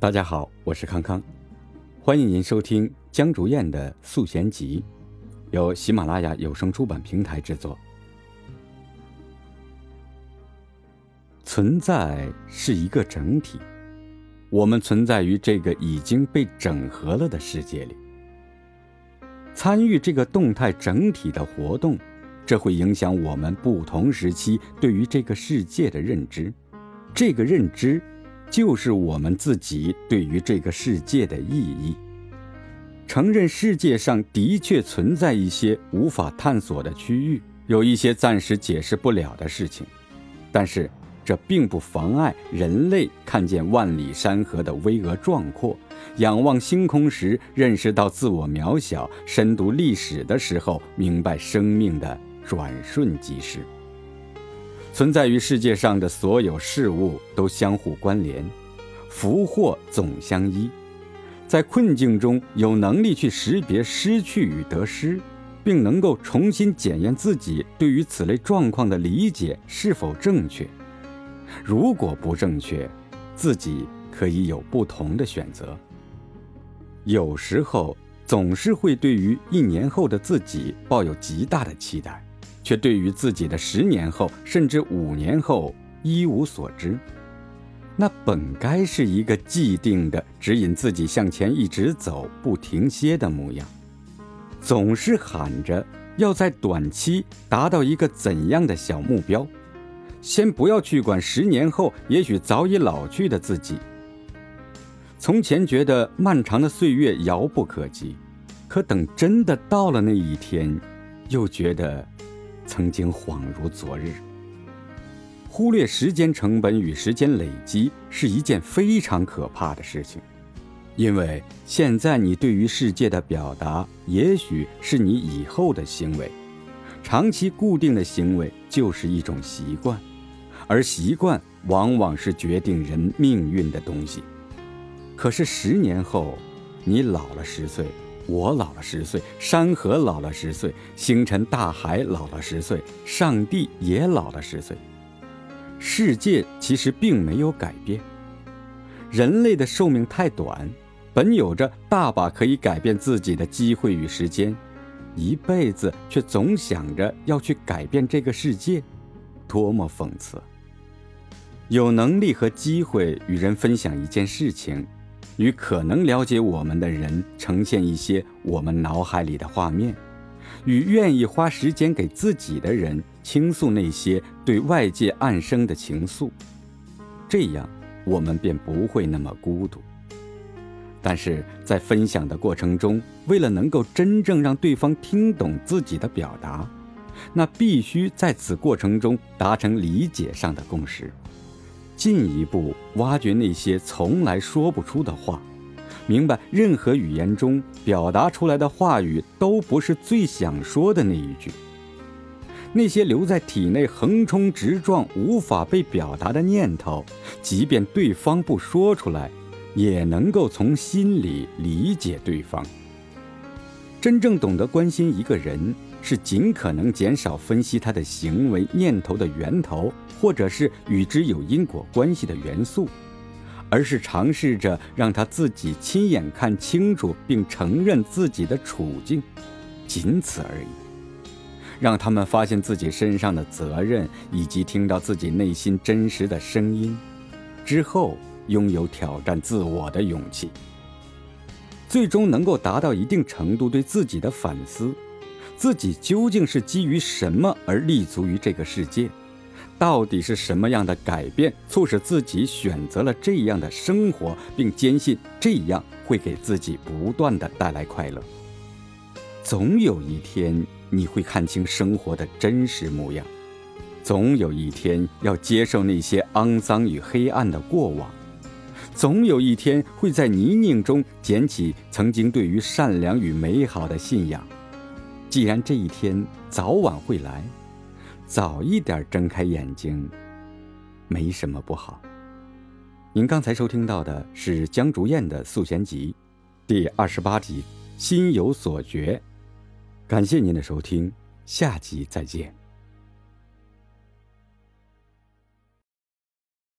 大家好，我是康康，欢迎您收听江竹燕的《素贤集》，由喜马拉雅有声出版平台制作。存在是一个整体，我们存在于这个已经被整合了的世界里。参与这个动态整体的活动，这会影响我们不同时期对于这个世界的认知。这个认知，就是我们自己对于这个世界的意义。承认世界上的确存在一些无法探索的区域，有一些暂时解释不了的事情，但是这并不妨碍人类看见万里山河的巍峨壮阔，仰望星空时认识到自我渺小，深读历史的时候明白生命的转瞬即逝。存在于世界上的所有事物都相互关联，福祸总相依。在困境中有能力去识别失去与得失，并能够重新检验自己对于此类状况的理解是否正确。如果不正确，自己可以有不同的选择。有时候总是会对于一年后的自己抱有极大的期待。却对于自己的十年后，甚至五年后一无所知，那本该是一个既定的指引自己向前一直走不停歇的模样，总是喊着要在短期达到一个怎样的小目标，先不要去管十年后也许早已老去的自己。从前觉得漫长的岁月遥不可及，可等真的到了那一天，又觉得。曾经恍如昨日，忽略时间成本与时间累积是一件非常可怕的事情，因为现在你对于世界的表达，也许是你以后的行为。长期固定的行为就是一种习惯，而习惯往往是决定人命运的东西。可是十年后，你老了十岁。我老了十岁，山河老了十岁，星辰大海老了十岁，上帝也老了十岁。世界其实并没有改变，人类的寿命太短，本有着大把可以改变自己的机会与时间，一辈子却总想着要去改变这个世界，多么讽刺！有能力和机会与人分享一件事情。与可能了解我们的人呈现一些我们脑海里的画面，与愿意花时间给自己的人倾诉那些对外界暗生的情愫，这样我们便不会那么孤独。但是在分享的过程中，为了能够真正让对方听懂自己的表达，那必须在此过程中达成理解上的共识。进一步挖掘那些从来说不出的话，明白任何语言中表达出来的话语都不是最想说的那一句。那些留在体内横冲直撞、无法被表达的念头，即便对方不说出来，也能够从心里理解对方。真正懂得关心一个人。是尽可能减少分析他的行为念头的源头，或者是与之有因果关系的元素，而是尝试着让他自己亲眼看清楚并承认自己的处境，仅此而已。让他们发现自己身上的责任，以及听到自己内心真实的声音，之后拥有挑战自我的勇气，最终能够达到一定程度对自己的反思。自己究竟是基于什么而立足于这个世界？到底是什么样的改变促使自己选择了这样的生活，并坚信这样会给自己不断的带来快乐？总有一天你会看清生活的真实模样，总有一天要接受那些肮脏与黑暗的过往，总有一天会在泥泞中捡起曾经对于善良与美好的信仰。既然这一天早晚会来，早一点睁开眼睛，没什么不好。您刚才收听到的是江竹燕的《素贤集》第二十八集《心有所觉》，感谢您的收听，下集再见。